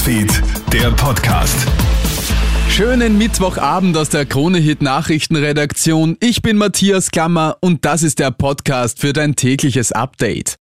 Newsfeed, der Podcast. Schönen Mittwochabend aus der Kronehit Nachrichtenredaktion. Ich bin Matthias Klammer und das ist der Podcast für dein tägliches Update.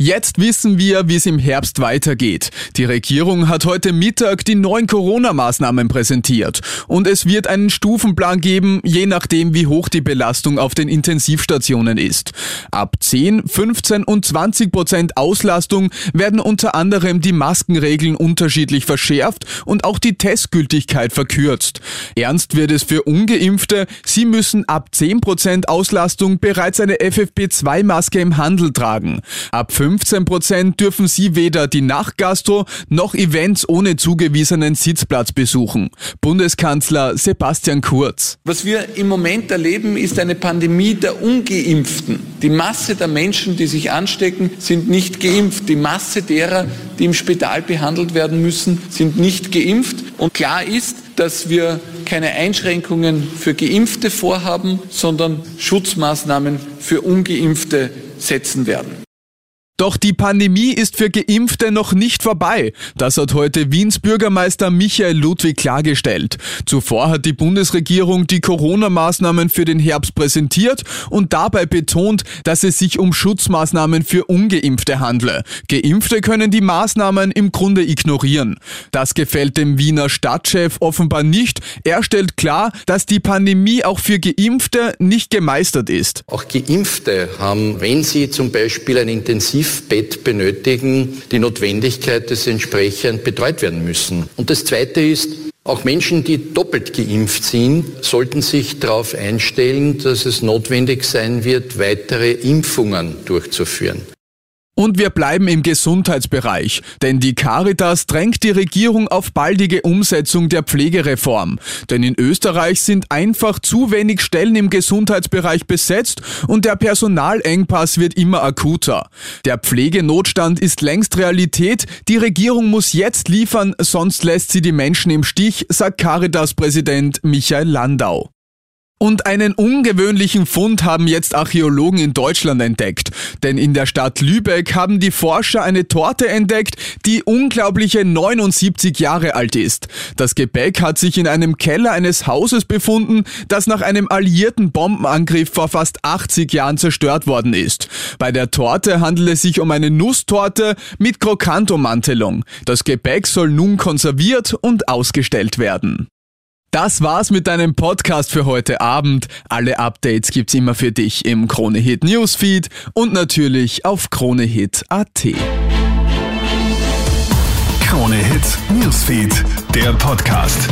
Jetzt wissen wir, wie es im Herbst weitergeht. Die Regierung hat heute Mittag die neuen Corona-Maßnahmen präsentiert. Und es wird einen Stufenplan geben, je nachdem, wie hoch die Belastung auf den Intensivstationen ist. Ab 10, 15 und 20 Prozent Auslastung werden unter anderem die Maskenregeln unterschiedlich verschärft und auch die Testgültigkeit verkürzt. Ernst wird es für Ungeimpfte. Sie müssen ab 10 Prozent Auslastung bereits eine FFP2-Maske im Handel tragen. Ab 15 Prozent dürfen sie weder die Nachtgastro noch Events ohne zugewiesenen Sitzplatz besuchen. Bundeskanzler Sebastian Kurz. Was wir im Moment erleben, ist eine Pandemie der Ungeimpften. Die Masse der Menschen, die sich anstecken, sind nicht geimpft. Die Masse derer, die im Spital behandelt werden müssen, sind nicht geimpft. Und klar ist, dass wir keine Einschränkungen für Geimpfte vorhaben, sondern Schutzmaßnahmen für Ungeimpfte setzen werden. Doch die Pandemie ist für Geimpfte noch nicht vorbei. Das hat heute Wiens Bürgermeister Michael Ludwig klargestellt. Zuvor hat die Bundesregierung die Corona-Maßnahmen für den Herbst präsentiert und dabei betont, dass es sich um Schutzmaßnahmen für Ungeimpfte handle. Geimpfte können die Maßnahmen im Grunde ignorieren. Das gefällt dem Wiener Stadtchef offenbar nicht. Er stellt klar, dass die Pandemie auch für Geimpfte nicht gemeistert ist. Auch Geimpfte haben, wenn sie zum Beispiel ein intensiv Intensivbett benötigen, die Notwendigkeit, sie entsprechend betreut werden müssen. Und das Zweite ist, auch Menschen, die doppelt geimpft sind, sollten sich darauf einstellen, dass es notwendig sein wird, weitere Impfungen durchzuführen. Und wir bleiben im Gesundheitsbereich, denn die Caritas drängt die Regierung auf baldige Umsetzung der Pflegereform. Denn in Österreich sind einfach zu wenig Stellen im Gesundheitsbereich besetzt und der Personalengpass wird immer akuter. Der Pflegenotstand ist längst Realität, die Regierung muss jetzt liefern, sonst lässt sie die Menschen im Stich, sagt Caritas-Präsident Michael Landau. Und einen ungewöhnlichen Fund haben jetzt Archäologen in Deutschland entdeckt. Denn in der Stadt Lübeck haben die Forscher eine Torte entdeckt, die unglaubliche 79 Jahre alt ist. Das Gebäck hat sich in einem Keller eines Hauses befunden, das nach einem alliierten Bombenangriff vor fast 80 Jahren zerstört worden ist. Bei der Torte handelt es sich um eine Nusstorte mit Krokantomantelung. Das Gebäck soll nun konserviert und ausgestellt werden. Das war's mit deinem Podcast für heute Abend. Alle Updates gibt's immer für dich im Kronehit Newsfeed und natürlich auf kronehit.at. Kronehit Newsfeed, der Podcast.